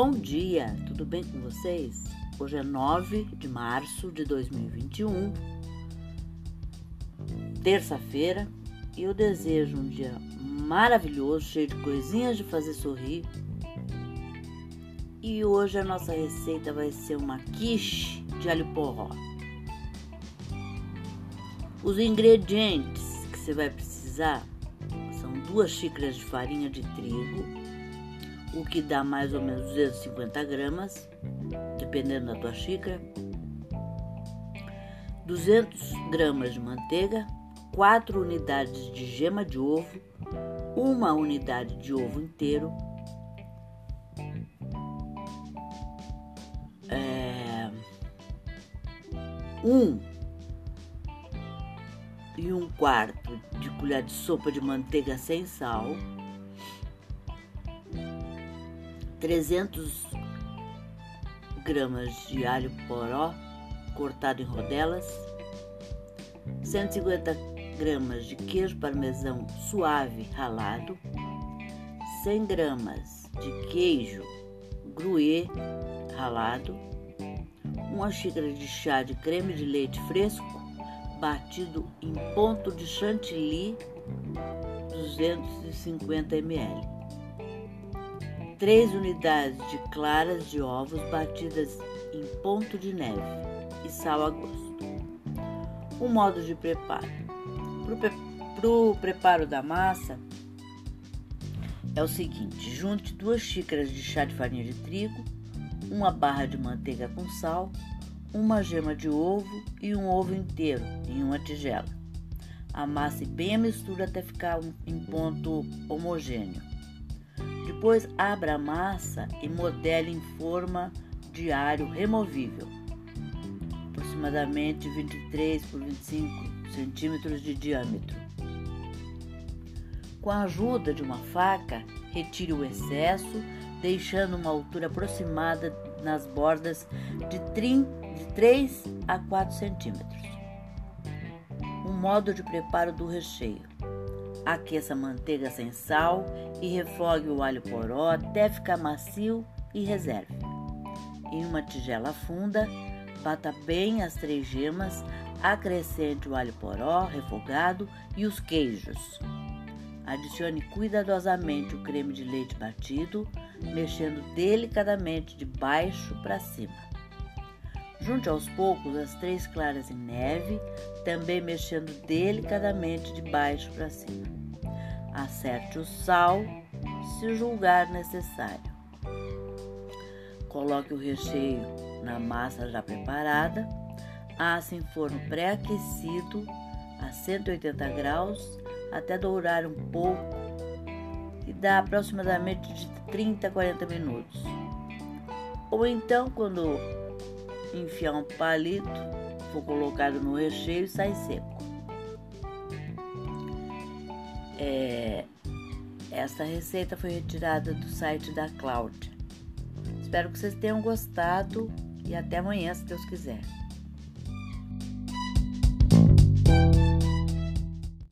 Bom dia, tudo bem com vocês? Hoje é 9 de março de 2021, terça-feira, e eu desejo um dia maravilhoso, cheio de coisinhas de fazer sorrir. E hoje a nossa receita vai ser uma quiche de alho porró. Os ingredientes que você vai precisar são duas xícaras de farinha de trigo, o que dá mais ou menos 250 gramas, dependendo da tua xícara, 200 gramas de manteiga, 4 unidades de gema de ovo, uma unidade de ovo inteiro, é, um e um quarto de colher de sopa de manteiga sem sal, 300 gramas de alho poró cortado em rodelas, 150 gramas de queijo parmesão suave ralado, 100 gramas de queijo gruyère ralado, uma xícara de chá de creme de leite fresco batido em ponto de chantilly 250 ml. 3 unidades de claras de ovos batidas em ponto de neve e sal a gosto. O modo de preparo. Para o preparo da massa é o seguinte: junte duas xícaras de chá de farinha de trigo, uma barra de manteiga com sal, uma gema de ovo e um ovo inteiro em uma tigela. Amasse bem a mistura até ficar em ponto homogêneo. Depois abra a massa e modele em forma de alho removível, aproximadamente 23 por 25 centímetros de diâmetro. Com a ajuda de uma faca, retire o excesso, deixando uma altura aproximada nas bordas de 30 de 3 a 4 centímetros. Um modo de preparo do recheio. Aqueça a manteiga sem sal e refogue o alho poró até ficar macio e reserve. Em uma tigela funda, bata bem as três gemas, acrescente o alho poró refogado e os queijos. Adicione cuidadosamente o creme de leite batido, mexendo delicadamente de baixo para cima. Junte aos poucos as três claras em neve, também mexendo delicadamente de baixo para cima. Acerte o sal, se julgar necessário. Coloque o recheio na massa já preparada, asse em forno pré-aquecido a 180 graus até dourar um pouco e dá aproximadamente de 30 a 40 minutos. Ou então, quando enfiar um palito, for colocado no recheio e sai seco. É, essa receita foi retirada do site da Cloud. Espero que vocês tenham gostado e até amanhã, se Deus quiser.